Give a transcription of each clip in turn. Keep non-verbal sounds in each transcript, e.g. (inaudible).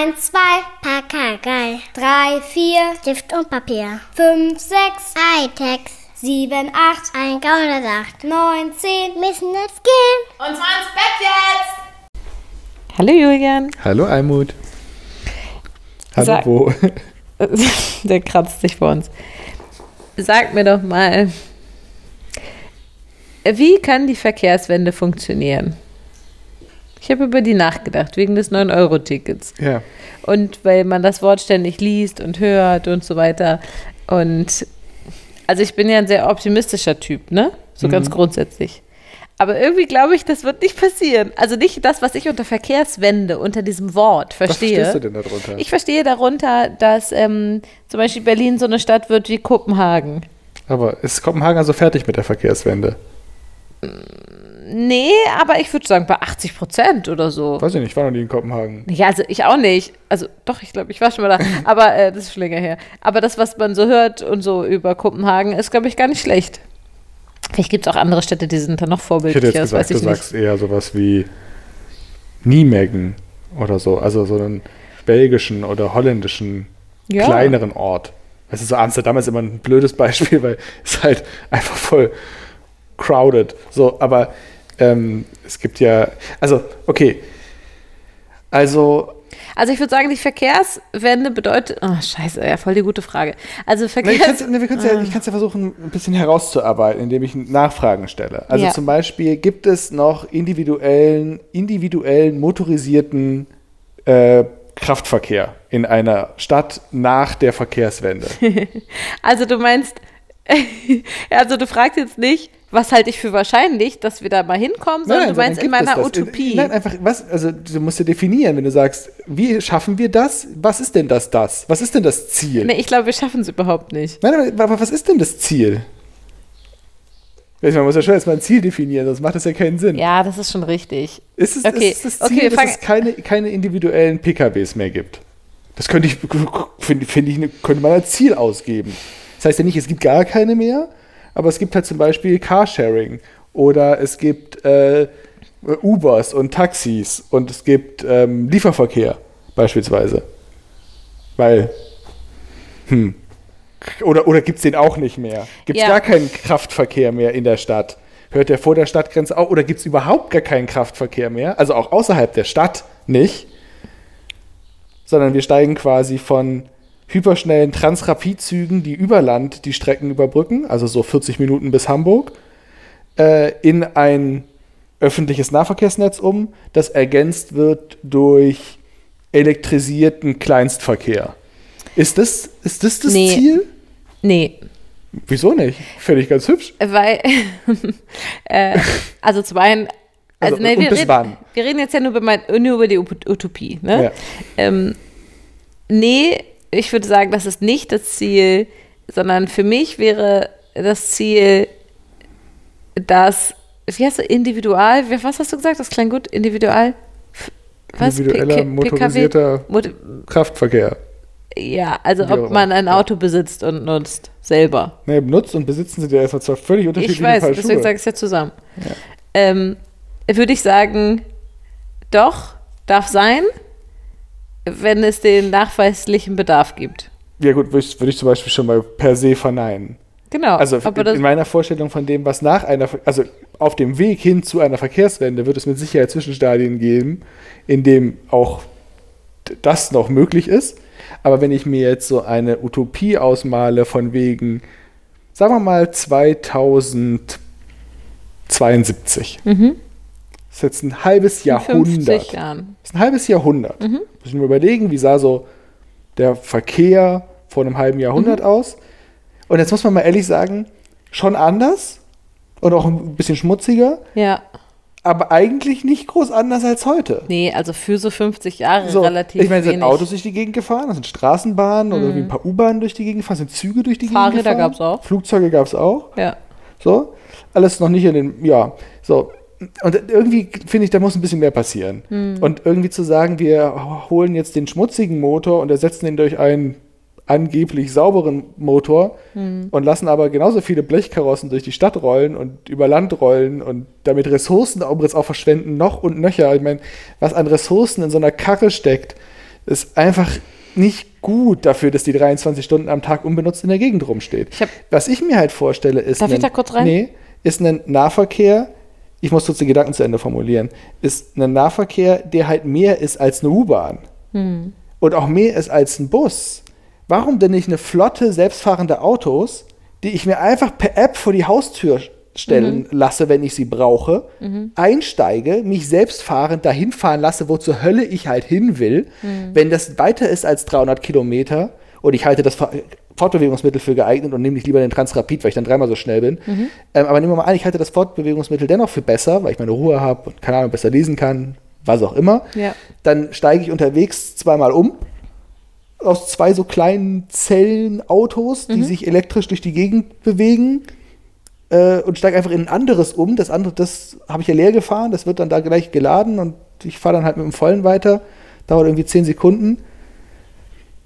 1, 2, Pakagei. 3, 4, Stift und Papier. 5, 6, Hightech. 7, 8, ein Gauner sagt. 9, 10, müssen jetzt gehen. Und zwar ins Bett jetzt! Hallo Julian. Hallo Almut. Hallo Sag- Bo. (laughs) Der kratzt sich vor uns. Sag mir doch mal, wie kann die Verkehrswende funktionieren? Ich habe über die nachgedacht, wegen des 9-Euro-Tickets. Ja. Und weil man das Wort ständig liest und hört und so weiter. Und also ich bin ja ein sehr optimistischer Typ, ne? So Mhm. ganz grundsätzlich. Aber irgendwie glaube ich, das wird nicht passieren. Also nicht das, was ich unter Verkehrswende, unter diesem Wort Was verstehe. verstehst du denn darunter? Ich verstehe darunter, dass ähm, zum Beispiel Berlin so eine Stadt wird wie Kopenhagen. Aber ist Kopenhagen also fertig mit der Verkehrswende? Nee, aber ich würde sagen bei 80 Prozent oder so. Weiß ich nicht, ich war noch nie in Kopenhagen. Ja, also ich auch nicht. Also doch, ich glaube, ich war schon mal da. Aber äh, das ist schon länger her. Aber das, was man so hört und so über Kopenhagen, ist, glaube ich, gar nicht schlecht. Vielleicht gibt es auch andere Städte, die sind da noch Ich hätte vorbildlicher. jetzt gesagt, du sagst eher sowas wie Nijmegen oder so. Also so einen belgischen oder holländischen Ja. kleineren Ort. Das ist so Amsterdam ist immer ein blödes Beispiel, weil es halt einfach voll crowded. So, aber ähm, es gibt ja, also okay, also Also ich würde sagen, die Verkehrswende bedeutet. Oh, scheiße, ja, voll die gute Frage. Also Na, ich Verkehrs... können's ja, ich kann es ja versuchen, ein bisschen herauszuarbeiten, indem ich Nachfragen stelle. Also Ja. zum Beispiel, gibt es noch individuellen, individuellen motorisierten äh, Kraftverkehr in einer Stadt nach der Verkehrswende? (laughs) Also du meinst, (laughs) also du fragst jetzt nicht, was halte ich für wahrscheinlich, dass wir da mal hinkommen, sondern du sondern meinst in meiner. Utopie. Nein, einfach, was, also du musst ja definieren, wenn du sagst, wie schaffen wir das? Was ist denn das, das? Was ist denn das Ziel? Nee, ich glaube, wir schaffen es überhaupt nicht. Nein, aber, aber was ist denn das Ziel? Man muss ja schon erstmal ein Ziel definieren, sonst macht das ja keinen Sinn. Ja, das ist schon richtig. Ist es, Okay, ist es das okay, Ziel, wir dass es keine, keine individuellen PKWs mehr gibt? Das könnte ich, (laughs) finde find ich, könnte man als Ziel ausgeben. Das heißt ja nicht, es gibt gar keine mehr, aber es gibt halt zum Beispiel Carsharing oder es gibt äh, Ubers und Taxis und es gibt ähm, Lieferverkehr beispielsweise. Weil, hm, oder, oder gibt es den auch nicht mehr? Gibt es Ja. gar keinen Kraftverkehr mehr in der Stadt? Hört der vor der Stadtgrenze auf? Oder gibt es überhaupt gar keinen Kraftverkehr mehr? Also auch außerhalb der Stadt nicht. Sondern wir steigen quasi von hyperschnellen Transrapidzügen, die über Land die Strecken überbrücken, also so 40 Minuten bis Hamburg, äh, in ein öffentliches Nahverkehrsnetz um, das ergänzt wird durch elektrisierten Kleinstverkehr. Ist das ist das, das Nee. Ziel? Nee, Wieso nicht? Finde ich ganz hübsch. weil, (laughs) äh, also zum einen, also, Also, nee, wir, reden, wir reden jetzt ja nur über, mein, nur über die Ut- Utopie. Ne? Ja. Ähm, nee, ich würde sagen, das ist nicht das Ziel, sondern für mich wäre das Ziel, dass, wie heißt du, individual, was hast du gesagt? Das klang gut, individual. Was? Individueller, PK motorisierter Mot Kraftverkehr. ja, also Wie ob man ein ja. Auto besitzt und nutzt, selber. Nee, benutzt und besitzen sind ja erstmal zwei völlig unterschiedliche Ich weiß, Paar deswegen sage ich es ja zusammen. Ähm, würde ich sagen, doch, darf sein, wenn es den nachweislichen Bedarf gibt. Ja gut, würde ich, würde ich zum Beispiel schon mal per se verneinen. Genau. Also in, meiner Vorstellung von dem, was nach einer, also auf dem Weg hin zu einer Verkehrswende wird es mit Sicherheit Zwischenstadien geben, in dem auch das noch möglich ist. Aber wenn ich mir jetzt so eine Utopie ausmale von wegen, sagen wir mal 2072, Mhm. Das ist jetzt ein halbes in 50 Jahrhundert. Jahren. Das ist ein halbes Jahrhundert. Mhm. Muss ich mir überlegen, wie sah so der Verkehr vor einem halben Mhm. Jahrhundert aus. Und jetzt muss man mal ehrlich sagen, schon anders und auch ein bisschen schmutziger, Ja. aber eigentlich nicht groß anders als heute. Nee, also für so 50 Jahre So, relativ ich meine, es sind. Mhm. Autos durch die Gegend gefahren, es sind Straßenbahnen oder wie ein paar U-Bahnen durch die Gegend gefahren, es sind Züge durch die Fahrräder Gegend gefahren. gab's auch. Flugzeuge gab es auch. Ja. So, alles noch nicht in den, ja, so. Und irgendwie finde ich, da muss ein bisschen mehr passieren. Hm. Und irgendwie zu sagen, wir holen jetzt den schmutzigen Motor und ersetzen ihn durch einen angeblich sauberen Motor Hm. und lassen aber genauso viele Blechkarossen durch die Stadt rollen und über Land rollen und damit Ressourcen auch verschwenden, noch und nöcher. Ich meine, was an Ressourcen in so einer Karre steckt, ist einfach nicht gut dafür, dass die 23 Stunden am Tag unbenutzt in der Gegend rumsteht. Ich Was ich mir halt vorstelle, ist. Darf ich ein- da kurz rein? Nee, ist ein Nahverkehr, ich muss kurz den Gedanken zu Ende formulieren, ist ein Nahverkehr, der halt mehr ist als eine U-Bahn. Hm. Und auch mehr ist als ein Bus. Warum denn nicht eine Flotte selbstfahrende Autos, die ich mir einfach per App vor die Haustür stellen Mhm. lasse, wenn ich sie brauche, einsteige, mich selbst fahrend dahin fahren lasse, wo zur Hölle ich halt hin will. Mhm. Wenn das weiter ist als 300 Kilometer und ich halte das Ver- Fortbewegungsmittel für geeignet und nehme nicht lieber den Transrapid, weil ich dann dreimal so schnell bin. Mhm. Ähm, aber nehmen wir mal an, ich halte das Fortbewegungsmittel dennoch für besser, weil ich meine Ruhe habe und keine Ahnung, besser lesen kann, was auch immer. Ja. Dann steige ich unterwegs zweimal um aus zwei so kleinen Zellenautos, Mhm. die sich elektrisch durch die Gegend bewegen äh, und steige einfach in ein anderes um. Das andere, das habe ich ja leer gefahren, das wird dann da gleich geladen und ich fahre dann halt mit dem Vollen weiter. Dauert irgendwie zehn Sekunden.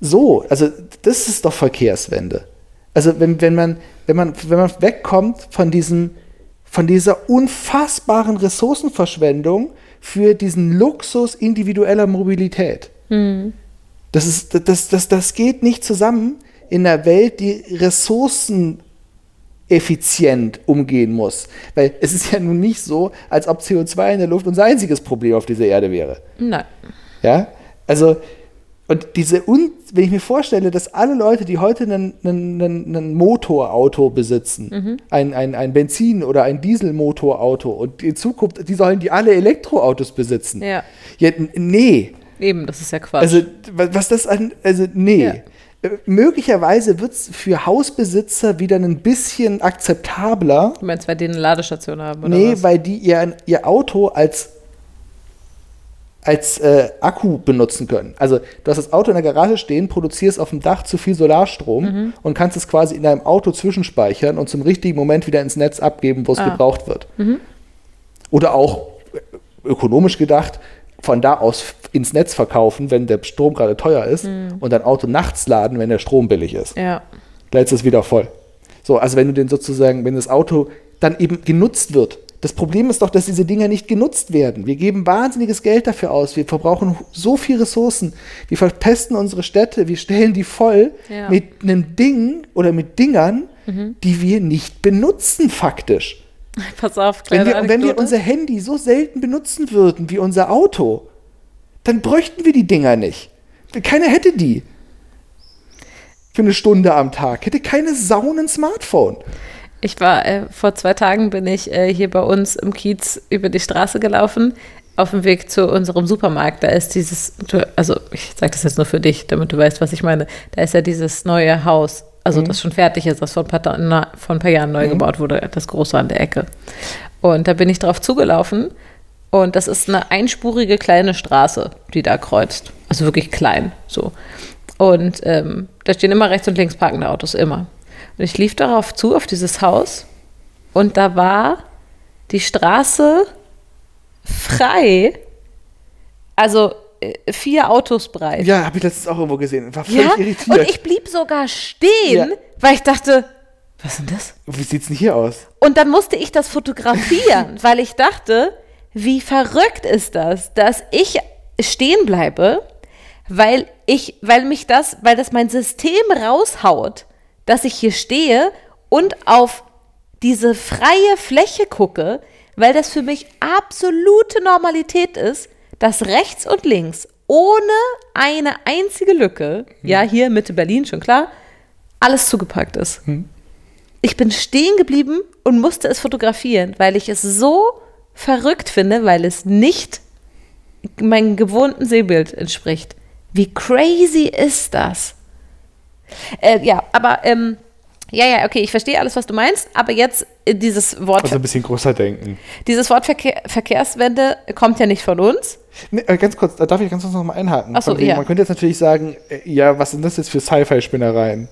So, also das ist doch Verkehrswende. Also wenn, wenn, man, wenn, man, wenn man wegkommt von, diesem, von dieser unfassbaren Ressourcenverschwendung für diesen Luxus individueller Mobilität. Das, ist, das, das, das geht nicht zusammen in einer Welt, die ressourceneffizient umgehen muss. Weil es ist ja nun nicht so, als ob CO2 in der Luft unser einziges Problem auf dieser Erde wäre. Nein. Ja, also, und diese, Un wenn ich mir vorstelle, dass alle Leute, die heute einen, einen, einen, Motorauto besitzen, ein, ein, ein Benzin- oder ein Dieselmotorauto und in Zukunft, die sollen die alle Elektroautos besitzen. Ja. ja nee. Eben, das ist ja Quatsch. Also, wa- was das an, also, nee. Ja. Äh, Möglicherweise wird es für Hausbesitzer wieder ein bisschen akzeptabler, du meinst, weil die eine Ladestation haben oder Nee, was? weil die ihr, ihr Auto als, als äh, Akku benutzen können. Also du hast das Auto in der Garage stehen, produzierst auf dem Dach zu viel Solarstrom Mhm. und kannst es quasi in deinem Auto zwischenspeichern und zum richtigen Moment wieder ins Netz abgeben, wo es Ah. gebraucht wird. Mhm. Oder auch äh, ökonomisch gedacht, von da aus ins Netz verkaufen, wenn der Strom gerade teuer ist und dein Auto nachts laden, wenn der Strom billig ist ja. lädst es wieder voll. So, also wenn du den sozusagen, wenn das Auto dann eben genutzt wird. Das Problem ist doch, dass diese Dinger nicht genutzt werden. Wir geben wahnsinniges Geld dafür aus. Wir verbrauchen so viel Ressourcen. Wir verpesten unsere Städte. Wir stellen die voll Ja. mit einem Ding oder mit Dingern, die wir nicht benutzen faktisch. (laughs) Pass auf, Wenn kleine wir, wenn wir unser Handy so selten benutzen würden wie unser Auto, dann bräuchten wir die Dinger nicht. Keiner hätte die. Für eine Stunde am Tag. Hätte keine Sau ein Smartphone. Ich war, äh, vor zwei Tagen bin ich äh, hier bei uns im Kiez über die Straße gelaufen, auf dem Weg zu unserem Supermarkt. Da ist dieses, also ich sage das jetzt nur für dich, damit du weißt, was ich meine. Da ist ja dieses neue Haus, also das schon fertig ist, das vor ein paar, na, vor ein paar Jahren neu gebaut wurde, das große an der Ecke. Und da bin ich drauf zugelaufen und das ist eine einspurige kleine Straße, die da kreuzt. Also wirklich klein, so. Und ähm, da stehen immer rechts und links parkende Autos, immer. Und ich lief darauf zu, auf dieses Haus, und da war die Straße frei, also äh, vier Autos breit. Ja, habe ich letztens auch irgendwo gesehen. War völlig Ja, irritiert. und ich blieb sogar stehen, Ja. weil ich dachte, was ist denn das? Wie sieht's denn hier aus? Und dann musste ich das fotografieren, (laughs) weil ich dachte, wie verrückt ist das, dass ich stehen bleibe, weil ich, weil mich das, weil das mein System raushaut, dass ich hier stehe und auf diese freie Fläche gucke, weil das für mich absolute Normalität ist, dass rechts und links ohne eine einzige Lücke, ja, hier Mitte Berlin, schon klar, alles zugepackt ist. Ich bin stehen geblieben und musste es fotografieren, weil ich es so verrückt finde, weil es nicht meinem gewohnten Sehbild entspricht. Wie crazy ist das? Äh, ja, aber ähm, ja, ja, okay, ich verstehe alles, was du meinst, aber jetzt äh, dieses Wort, Also ein bisschen größer denken. dieses Wort Verkehr, Verkehrswende kommt ja nicht von uns. Nee, äh, ganz kurz, da darf ich ganz kurz noch mal einhaken. Ach so, wegen, ja. Man könnte jetzt natürlich sagen, äh, ja, was sind das jetzt für Sci-Fi-Spinnereien?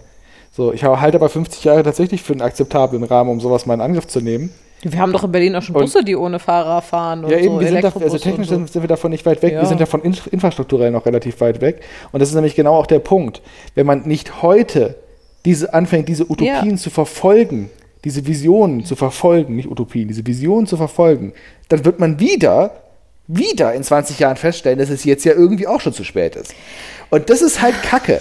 So, ich halte aber 50 Jahre tatsächlich für einen akzeptablen Rahmen, um sowas mal in Angriff zu nehmen. Wir haben doch in Berlin auch schon Und- Busse, die ohne Fahrer fahren und Ja, eben, so wir sind da, also technisch und so. sind, wir davon nicht weit weg. Ja. Wir sind ja von in, infrastrukturell noch relativ weit weg. Und das ist nämlich genau auch der Punkt. Wenn man nicht heute diese anfängt, diese Utopien Ja. zu verfolgen, diese Visionen zu verfolgen, nicht Utopien, diese Visionen zu verfolgen, dann wird man wieder wieder in 20 Jahren feststellen, dass es jetzt ja irgendwie auch schon zu spät ist. Und das ist halt Kacke.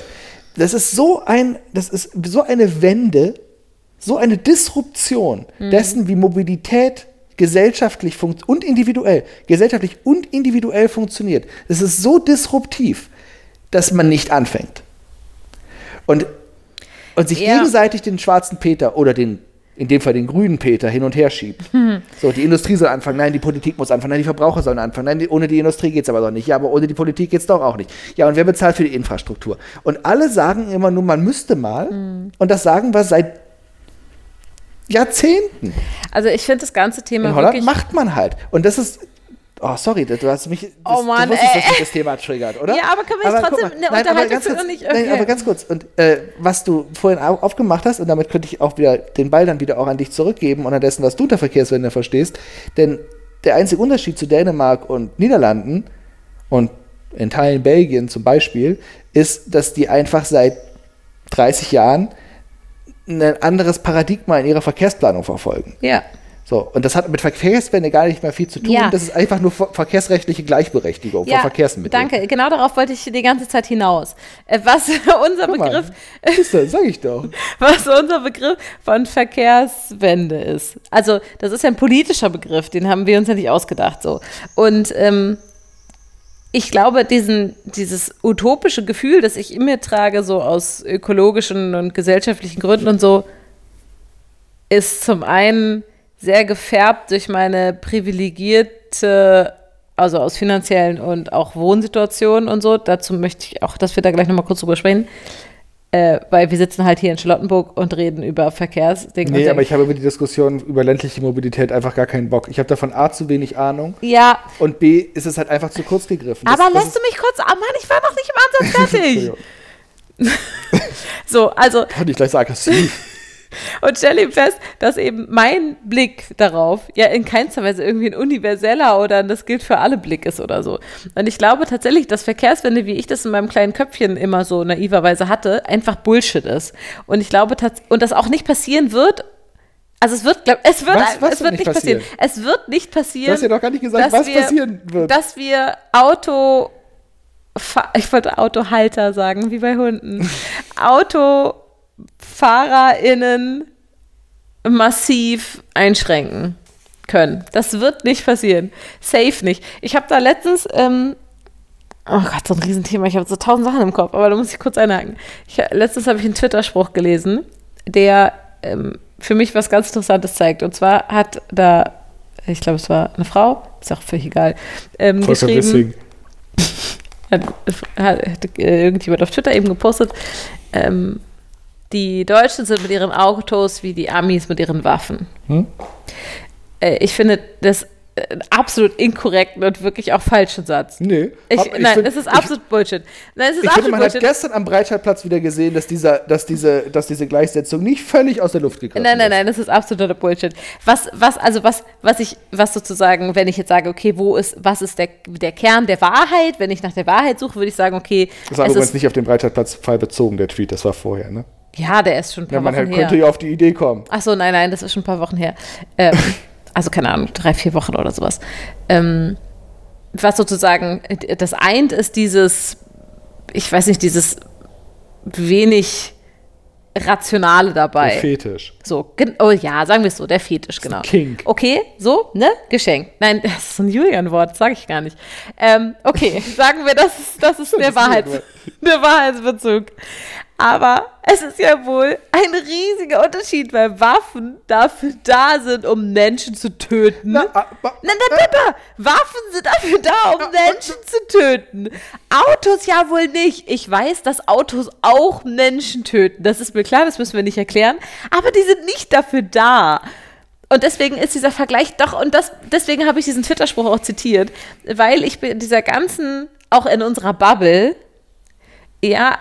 Das ist so ein, das ist so eine Wende, so eine Disruption dessen, wie Mobilität gesellschaftlich und individuell, gesellschaftlich und individuell funktioniert. Das ist so disruptiv, dass man nicht anfängt. Und, und sich Ja. gegenseitig den schwarzen Peter oder den, in dem Fall den grünen Peter hin und her schiebt. (laughs) So, die Industrie soll anfangen, nein, die Politik muss anfangen, nein, die Verbraucher sollen anfangen, nein, die, ohne die Industrie geht es aber doch nicht. Ja, aber ohne die Politik geht es doch auch nicht. Ja, und wer bezahlt für die Infrastruktur? Und alle sagen immer nur, man müsste mal. Und das sagen wir seit Jahrzehnten. Also ich finde das ganze Thema In Holland wirklich. macht man halt. Und das ist. Oh, sorry, du hast mich. Das, Oh Mann, du wusstest, dass mich das Thema triggert, oder? Ja, aber können wir guck trotzdem mal, eine nein, aber Unterhaltung ganz kurz, und nicht- Nein, okay. aber ganz kurz. Und äh, was du vorhin au- aufgemacht hast, und damit könnte ich auch wieder den Ball dann wieder auch an dich zurückgeben und an dessen, was du unter Verkehrswende verstehst. Denn der einzige Unterschied zu Dänemark und Niederlanden und in Teilen Belgien zum Beispiel, ist, dass die einfach seit 30 Jahren ein anderes Paradigma in ihrer Verkehrsplanung verfolgen. Ja. So, und das hat mit Verkehrswende gar nicht mehr viel zu tun. Ja. Das ist einfach nur ver verkehrsrechtliche Gleichberechtigung von Verkehrsmitteln. Danke, genau darauf wollte ich die ganze Zeit hinaus. Äh, Was (laughs) unser Guck mal, Begriff, du, sag ich doch. (laughs) was unser Begriff von Verkehrswende ist. Also, das ist ja ein politischer Begriff, den haben wir uns ja nicht ausgedacht so. Und ähm, ich glaube, diesen, dieses utopische Gefühl, das ich in mir trage, so aus ökologischen und gesellschaftlichen Gründen und so, ist zum einen sehr gefärbt durch meine privilegierte, also aus finanziellen und auch Wohnsituationen und so. Dazu möchte ich auch, dass wir da gleich nochmal kurz drüber sprechen. Äh, weil wir sitzen halt hier in Charlottenburg und reden über Verkehrsdinge. Nee, aber ich habe über die Diskussion über ländliche Mobilität einfach gar keinen Bock. Ich habe davon A zu wenig Ahnung ja, und B ist es halt einfach zu kurz gegriffen. Das- aber das lässt du mich kurz, ah Mann, ich war noch nicht im Ansatz (laughs) fertig. (laughs) So, also Kann ich gleich so aggressiv. Und stell ihm fest, dass eben mein Blick darauf ja in keinster Weise irgendwie ein universeller oder ein das gilt für alle Blick ist oder so. Und ich glaube tatsächlich, dass Verkehrswende, wie ich das in meinem kleinen Köpfchen immer so naiverweise hatte, einfach Bullshit ist. Und ich glaube, und das auch nicht passieren wird. Also es wird, glaub, es wird, Was- was es wird nicht passieren. passieren? Es wird nicht passieren. Du hast ja doch gar nicht gesagt, dass was wir, passieren wird. Dass wir Auto, ich wollte Autohalter sagen, wie bei Hunden. (laughs) AutofahrerInnen massiv einschränken können. Das wird nicht passieren. Safe nicht. Ich habe da letztens, ähm, oh Gott, so ein Riesenthema. Ich habe so tausend Sachen im Kopf, aber da muss ich kurz einhaken. Ich, letztens habe ich einen Twitter-Spruch gelesen, der ähm, für mich was ganz Interessantes zeigt. Und zwar hat da, ich glaube, es war eine Frau, ist auch völlig egal, ähm, geschrieben, (laughs) hat, hat, hat äh, irgendjemand auf Twitter eben gepostet, ähm, die Deutschen sind mit ihren Autos wie die Amis mit ihren Waffen. Hm? Äh, ich finde das äh, einen absolut inkorrekten und wirklich auch falschen Satz. Nee. Ich, Hab- nein, find- es ist absolut Bullshit. Nein, es ist Ich, ich finde, absolut man hat Bullshit. gestern am Breitscheidplatz wieder gesehen, dass, dieser, dass, diese, dass diese Gleichsetzung nicht völlig aus der Luft gegriffen Nein, nein, ist. nein, das ist absoluter Bullshit. Was, was, also was, was ich, was sozusagen, wenn ich jetzt sage, okay, wo ist, was ist der, der Kern der Wahrheit? Wenn ich nach der Wahrheit suche, würde ich sagen, okay, Das war übrigens ist, nicht auf den Breitscheidplatz-Fall bezogen, der Tweet, das war vorher, ne? Ja, der ist schon ein paar Ja, man Wochen her. könnte ja auf die Idee kommen. Ach so, nein, nein, das ist schon ein paar Wochen her. Ähm, (laughs) also keine Ahnung, drei, vier Wochen oder sowas. Ähm, was sozusagen das eint, ist dieses, ich weiß nicht, dieses wenig Rationale dabei. Der Fetisch. So, oh ja, sagen wir es so, der Fetisch, genau. Kink. Okay, so, ne? Geschenk. Nein, (laughs) das ist ein Julian-Wort, sage ich gar nicht. Ähm, okay, (laughs) sagen wir, das ist, das ist der, Wahrheits der Wahrheitsbezug. Aber es ist ja wohl ein riesiger Unterschied, weil Waffen dafür da sind, um Menschen zu töten. Na, ah, Nein, nein, Pippa, Waffen sind dafür da, um Menschen zu töten. Autos ja wohl nicht. Ich weiß, dass Autos auch Menschen töten. Das ist mir klar, das müssen wir nicht erklären. Aber die sind nicht dafür da. Und deswegen ist dieser Vergleich doch, und das, deswegen habe ich diesen Twitter-Spruch auch zitiert, weil ich bin in dieser ganzen, auch in unserer Bubble, ja,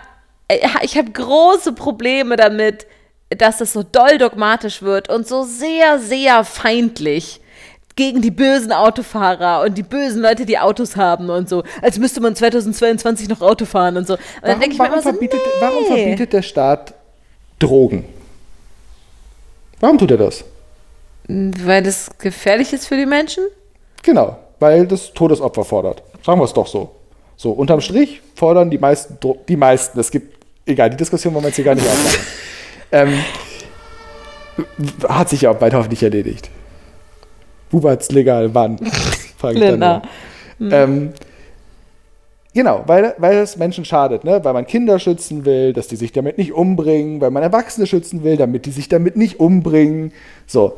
ich habe große Probleme damit, dass es so doll dogmatisch wird und so sehr, sehr feindlich gegen die bösen Autofahrer und die bösen Leute, die Autos haben und so. Als müsste man 2022 noch Auto fahren und so. Und dann Warum, denke ich mir warum, immer so, verbietet, nee. warum verbietet der Staat Drogen? Warum tut er das? Weil das gefährlich ist für die Menschen? Genau. weil das Todesopfer fordert. Sagen wir es doch so. So, unterm Strich fordern die meisten, Dro- die meisten, es gibt, egal, die Diskussion wollen wir jetzt hier gar nicht aufmachen. (laughs) ähm, hat sich ja bald hoffentlich erledigt. Bubert's legal, wann? (laughs) Frage ich Linda. Ähm, genau, weil, weil es Menschen schadet, ne? weil man Kinder schützen will, dass die sich damit nicht umbringen, weil man Erwachsene schützen will, damit die sich damit nicht umbringen. So.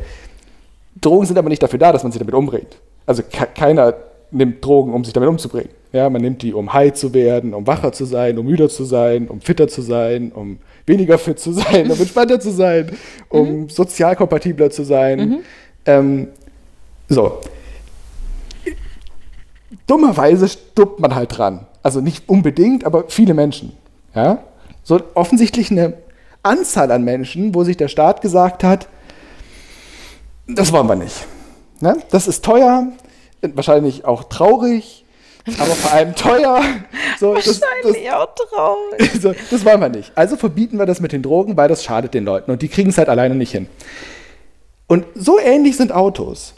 Drogen sind aber nicht dafür da, dass man sich damit umbringt. Also ke keiner nimmt Drogen, um sich damit umzubringen. Ja, man nimmt die, um high zu werden, um wacher zu sein, um müder zu sein, um fitter zu sein, um weniger fit zu sein, um entspannter zu sein, um sozial kompatibler zu sein. Ähm, so. Dummerweise stirbt man halt dran. Also nicht unbedingt, aber viele Menschen. Ja? So offensichtlich eine Anzahl an Menschen, wo sich der Staat gesagt hat, das wollen wir nicht. Ne? Das ist teuer, wahrscheinlich auch traurig, aber vor allem teuer. So, das, das, Wahrscheinlich auch traurig. (laughs) so, das wollen wir nicht. Also verbieten wir das mit den Drogen, weil das schadet den Leuten und die kriegen es halt alleine nicht hin. Und so ähnlich sind Autos.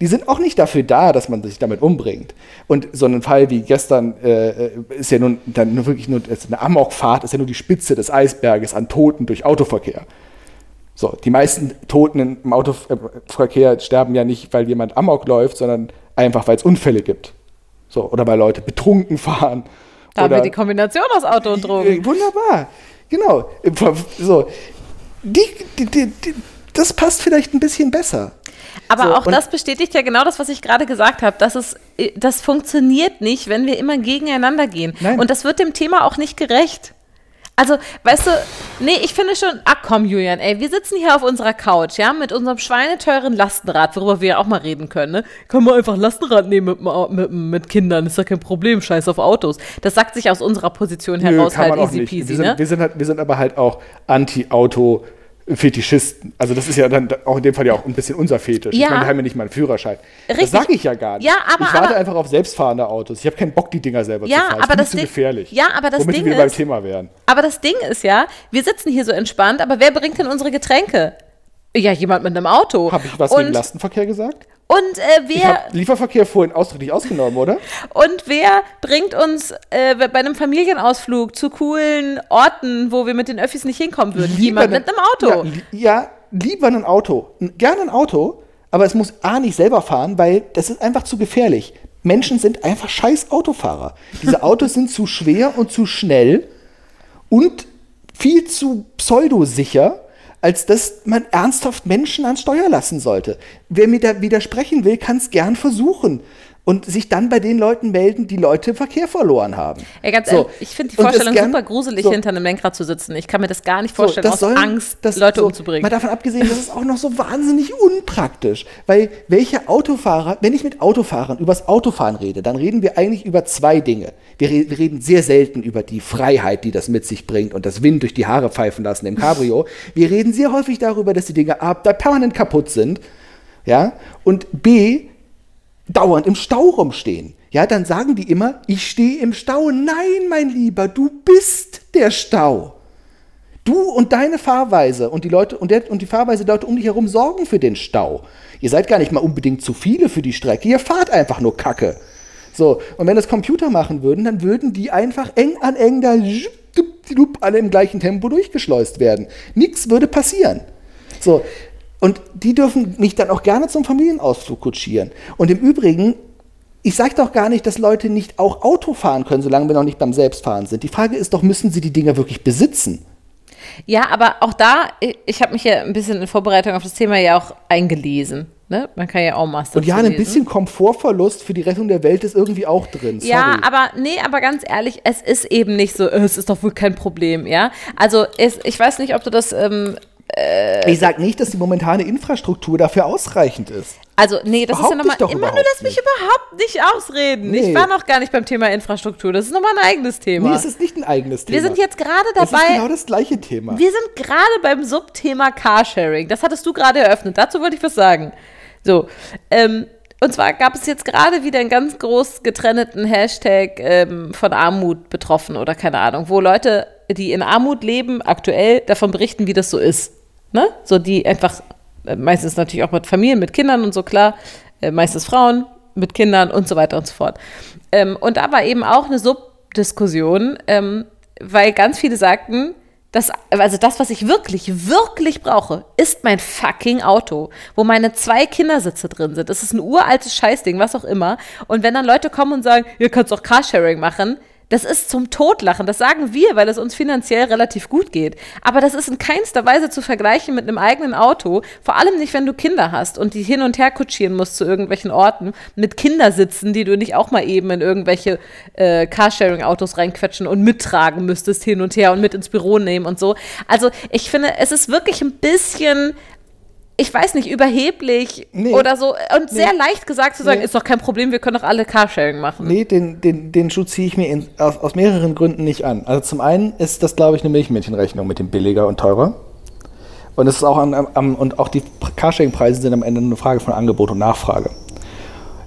Die sind auch nicht dafür da, dass man sich damit umbringt. Und so ein Fall wie gestern äh, ist ja nun dann nur wirklich nur ist eine Amokfahrt, ist ja nur die Spitze des Eisberges an Toten durch Autoverkehr. So, die meisten Toten im Autoverkehr sterben ja nicht, weil jemand Amok läuft, sondern einfach, weil es Unfälle gibt. So, oder weil Leute betrunken fahren. Da haben wir die Kombination aus Auto und Drogen. äh, Wunderbar. Genau. So. Die, die, die, das passt vielleicht ein bisschen besser. Aber So, auch das bestätigt ja genau das, was ich gerade gesagt habe. Dass es, äh, das funktioniert nicht, wenn wir immer gegeneinander gehen. Nein. Und das wird dem Thema auch nicht gerecht. Also, weißt du, nee, ich finde schon, ach komm, Julian, ey, wir sitzen hier auf unserer Couch, ja, mit unserem schweineteuren Lastenrad, worüber wir ja auch mal reden können, ne? Können wir einfach Lastenrad nehmen mit, mit, mit Kindern, ist ja kein Problem, scheiß auf Autos. Das sagt sich aus unserer Position heraus halt easy peasy, wir, sind, ne? wir, sind halt, wir sind aber halt auch Anti-Auto-Fetischisten. Also das ist ja dann auch in dem Fall ja auch ein bisschen unser Fetisch. Ja. Ich meine, wir haben ja nicht mal einen Führerschein. Richtig. Das sage ich ja gar nicht. Ja, aber- ich warte aber- einfach auf selbstfahrende Autos. Ich habe keinen Bock, die Dinger selber Ja, zu fahren. aber das das ist zu Ding- gefährlich. Ja, aber das Womit Ding wir beim ist- Thema wären. Aber das Ding ist ja, wir sitzen hier so entspannt, aber wer bringt denn unsere Getränke? Ja, jemand mit einem Auto. Habe ich was und, gegen Lastenverkehr gesagt? Und, äh, wer, Lieferverkehr vorhin ausdrücklich ausgenommen, oder? und wer bringt uns äh, bei einem Familienausflug zu coolen Orten, wo wir mit den Öffis nicht hinkommen würden? Jemand ne- mit einem Auto. Ja, ja, lieber ein Auto. Gerne ein Auto, aber es muss A nicht selber fahren, weil das ist einfach zu gefährlich. Menschen sind einfach scheiß Autofahrer. Diese (laughs) Autos sind zu schwer und zu schnell und viel zu pseudosicher, als dass man ernsthaft Menschen ans Steuer lassen sollte. Wer mir da widersprechen will, kann es gern versuchen. Und sich dann bei den Leuten melden, die Leute im Verkehr verloren haben. Ey, ganz So. ehrlich, ich finde die Vorstellung gern- super gruselig, so. hinter einem Lenkrad zu sitzen. Ich kann mir das gar nicht So, vorstellen, aus sollen- Angst, das- Leute so, umzubringen. Mal davon abgesehen, das ist auch noch so wahnsinnig unpraktisch. Weil welche Autofahrer, wenn ich mit Autofahrern übers Autofahren rede, dann reden wir eigentlich über zwei Dinge. Wir, wir reden sehr selten über die Freiheit, die das mit sich bringt und das Wind durch die Haare pfeifen lassen im Cabrio. Wir reden sehr häufig darüber, dass die Dinge A, da permanent kaputt sind. Ja, und B, dauernd im Stau rumstehen. Ja, dann sagen die immer, ich stehe im Stau. Nein, mein Lieber, du bist der Stau. Du und deine Fahrweise und die Leute und, der, und die Fahrweise der Leute um dich herum sorgen für den Stau. Ihr seid gar nicht mal unbedingt zu viele für die Strecke. Ihr fahrt einfach nur Kacke. So, und wenn das Computer machen würden, dann würden die einfach eng an eng da alle im gleichen Tempo durchgeschleust werden. Nichts würde passieren. So, und die dürfen mich dann auch gerne zum Familienausflug kutschieren. Und im Übrigen, ich sage doch gar nicht, dass Leute nicht auch Auto fahren können, solange wir noch nicht beim Selbstfahren sind. Die Frage ist doch, müssen sie die Dinger wirklich besitzen? Ja, aber auch da, ich, habe mich ja ein bisschen in Vorbereitung auf das Thema ja auch eingelesen. Ne? Man kann ja auch Master Und ja, ein bisschen Komfortverlust für die Rettung der Welt ist irgendwie auch drin. Sorry. Ja, aber nee, aber ganz ehrlich, es ist eben nicht so, es ist doch wohl kein Problem, ja. Also es, ich weiß nicht, ob du das, ähm, ich sage nicht, dass die momentane Infrastruktur dafür ausreichend ist. also nee, das ist ja Behaupte nochmal, doch immer überhaupt lässt mich überhaupt nicht ausreden. Nee. Ich war noch gar nicht beim Thema Infrastruktur, das ist nochmal ein eigenes Thema. Nee, es ist nicht ein eigenes Thema. Wir sind jetzt gerade Es ist dabei, genau das gleiche Thema. wir sind gerade beim Subthema Carsharing. Das hattest du gerade eröffnet. Dazu wollte ich was sagen. So, ähm, und zwar gab es jetzt gerade wieder einen ganz groß getrennten Hashtag ähm, von Armut betroffen oder keine Ahnung, wo Leute, die in Armut leben, aktuell davon berichten, wie das so ist. Ne? So, die einfach, äh, meistens natürlich auch mit Familien, mit Kindern und so, klar, äh, meistens Frauen, mit Kindern und so weiter und so fort. Ähm, und da war eben auch eine Subdiskussion, ähm, weil ganz viele sagten, das, also das, was ich wirklich, wirklich brauche, ist mein fucking Auto, wo meine zwei Kindersitze drin sind. Das ist ein uraltes Scheißding, was auch immer. Und wenn dann Leute kommen und sagen, ihr könnt auch Carsharing machen, das ist zum Totlachen. Das sagen wir, weil es uns finanziell relativ gut geht. Aber das ist in keinster Weise zu vergleichen mit einem eigenen Auto. Vor allem nicht, wenn du Kinder hast und die hin und her kutschieren musst zu irgendwelchen Orten mit Kindersitzen, die du nicht auch mal eben in irgendwelche äh, Carsharing-Autos reinquetschen und mittragen müsstest hin und her und mit ins Büro nehmen und so. Also ich finde, es ist wirklich ein bisschen ich weiß nicht, überheblich Nee. oder so und sehr Nee. leicht gesagt zu sagen, Nee. ist doch kein Problem, wir können doch alle Carsharing machen. Nee, den, den, den Schuh ziehe ich mir in, aus, aus mehreren Gründen nicht an. Also zum einen ist das, glaube ich, eine Milchmädchenrechnung mit dem billiger und teurer. Und es ist auch am, am, und auch die Carsharing-Preise sind am Ende eine Frage von Angebot und Nachfrage.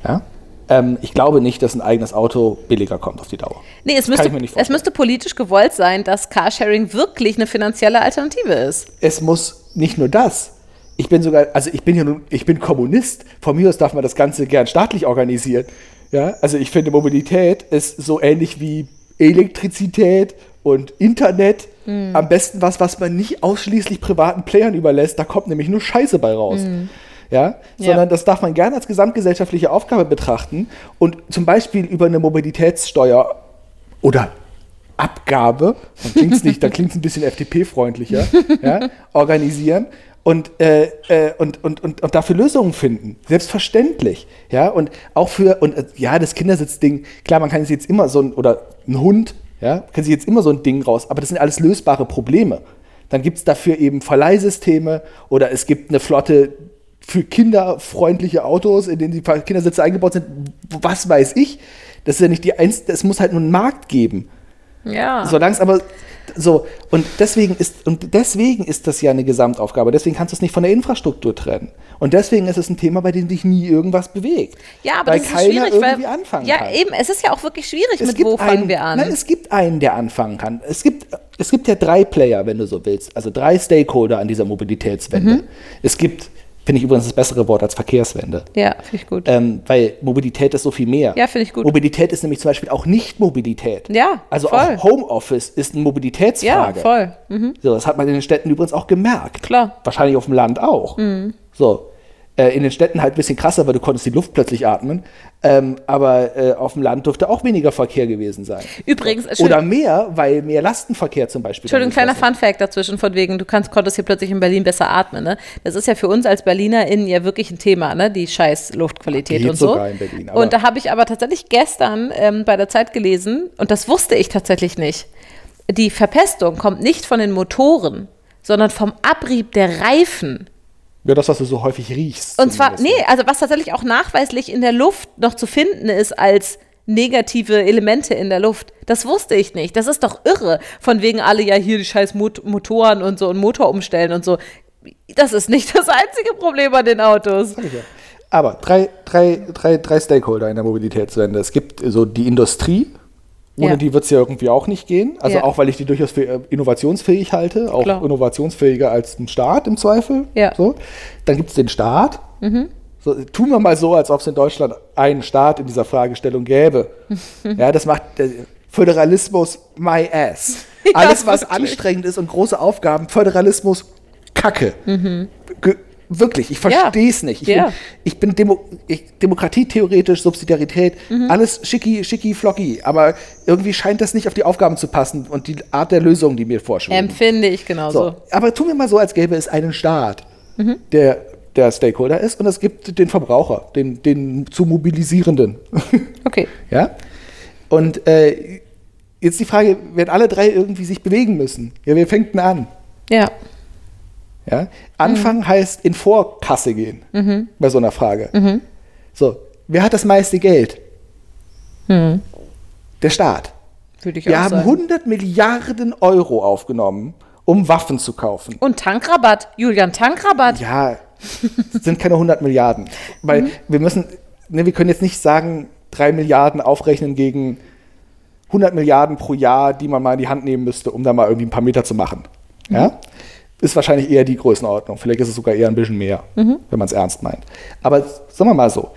Ja? Ähm, ich glaube nicht, dass ein eigenes Auto billiger kommt auf die Dauer. Nee, es müsste, es müsste politisch gewollt sein, dass Carsharing wirklich eine finanzielle Alternative ist. es muss nicht nur das. Ich bin sogar, also ich bin ja nun, ich bin Kommunist. Von mir aus darf man das Ganze gern staatlich organisieren. Ja, also ich finde Mobilität ist so ähnlich wie Elektrizität und Internet. Am besten was, was man nicht ausschließlich privaten Playern überlässt. Da kommt nämlich nur Scheiße bei raus. Ja, sondern das darf man gerne als gesamtgesellschaftliche Aufgabe betrachten und zum Beispiel über eine Mobilitätssteuer oder Abgabe, dann klingt es nicht, dann klingt es ein bisschen FDP-freundlicher, (laughs) ja, organisieren und, äh, äh, und, und, und, und dafür Lösungen finden. Selbstverständlich. Ja, und auch für, und äh, ja, das Kindersitzding, klar, man kann sich jetzt immer so ein, oder ein Hund, ja, kann sich jetzt immer so ein Ding raus, aber das sind alles lösbare Probleme. Dann gibt es dafür eben Verleihsysteme oder es gibt eine Flotte für kinderfreundliche Autos, in denen die Kindersitze eingebaut sind. Was weiß ich? Das ist ja nicht die eins, es muss halt nur einen Markt geben. Ja. Solange es aber so und deswegen ist und deswegen ist das ja eine Gesamtaufgabe. Deswegen kannst du es nicht von der Infrastruktur trennen. Und deswegen ist es ein Thema, bei dem sich nie irgendwas bewegt. Ja, aber weil das ist schwierig, irgendwie weil anfangen ja kann. eben, es ist ja auch wirklich schwierig Es mit gibt wo fangen einen, wir an. Nein, es gibt einen, der anfangen kann. Es gibt, es gibt ja drei Player, wenn du so willst. Also drei Stakeholder an dieser Mobilitätswende. Mhm. Es gibt, finde ich übrigens das bessere Wort als Verkehrswende. ja, finde ich gut. Ähm, weil Mobilität ist so viel mehr. Ja, finde ich gut. Mobilität ist nämlich zum Beispiel auch Nicht-Mobilität. Ja, Also voll. auch Homeoffice ist eine ja, Mobilitätsfrage. voll. Mhm. So, das hat man in den Städten übrigens auch gemerkt. Klar. Mhm. Wahrscheinlich auf dem Land auch. So. Äh, in den Städten halt ein bisschen krasser, weil du konntest die Luft plötzlich atmen. Ähm, aber äh, auf dem Land dürfte auch weniger Verkehr gewesen sein. Übrigens, Oder mehr, weil mehr Lastenverkehr zum Beispiel. Entschuldigung, kleiner Fun-Fact dazwischen, von wegen, du kannst, konntest hier plötzlich in Berlin besser atmen. Ne? Das ist ja für uns als BerlinerInnen ja wirklich ein Thema, ne? die scheiß Luftqualität Geht und so. sogar in Berlin, und da habe ich aber tatsächlich gestern ähm, bei der Zeit gelesen, und das wusste ich tatsächlich nicht, die Verpestung kommt nicht von den Motoren, sondern vom Abrieb der Reifen. Ja, das, was du so häufig riechst. Und zwar, nee, also was tatsächlich auch nachweislich in der Luft noch zu finden ist als negative Elemente in der Luft. Das wusste ich nicht. Das ist doch irre. Von wegen alle ja hier die scheiß Mot Motoren und so und Motor umstellen und so. Das ist nicht das einzige Problem an den Autos. Sag ich ja. Aber drei, drei, drei, drei Stakeholder in der Mobilitätswende. Es gibt so die Industrie, ohne Ja. die wird es ja irgendwie auch nicht gehen. Also Ja. auch, weil ich die durchaus für äh, innovationsfähig halte, auch Klar. innovationsfähiger als ein Staat im Zweifel. Ja. Mhm. So. Dann gibt es den Staat. So, tun wir mal so, als ob es in Deutschland einen Staat in dieser Fragestellung gäbe. (laughs) ja, das macht äh, Föderalismus my ass. (laughs) Alles, was wirklich. anstrengend ist und große Aufgaben, Föderalismus Kacke. Ge wirklich, ich verstehe es nicht. Ich. Ja. bin, ich bin Demo ich, Demokratietheoretisch, Subsidiarität, Mhm. alles schicki, schicki, flocki. Aber irgendwie scheint das nicht auf die Aufgaben zu passen und die Art der Lösung, die mir vorschwebt. Empfinde ich genauso. So, aber tun wir mal so, als gäbe es einen Staat, Mhm. der der Stakeholder ist und es gibt den Verbraucher, den, den zu mobilisierenden. (laughs) Okay. ja? Und äh, jetzt die Frage, wenn alle drei irgendwie sich bewegen müssen, ja, wer fängt denn an? Ja. Ja? Anfangen heißt in Vorkasse gehen bei so einer Frage. So, wer hat das meiste Geld? Der Staat. Würde ich Wir auch haben sagen. 100 Milliarden Euro aufgenommen, um Waffen zu kaufen. Und Tankrabatt. Julian, Tankrabatt. Ja, das sind keine 100 Milliarden. Weil Mhm. wir müssen, ne, wir können jetzt nicht sagen, 3 Milliarden aufrechnen gegen 100 Milliarden pro Jahr, die man mal in die Hand nehmen müsste, um da mal irgendwie ein paar Meter zu machen. Mhm. Ja? Ist wahrscheinlich eher die Größenordnung. Vielleicht ist es sogar eher ein bisschen mehr, Mhm. wenn man es ernst meint. Aber sagen wir mal so.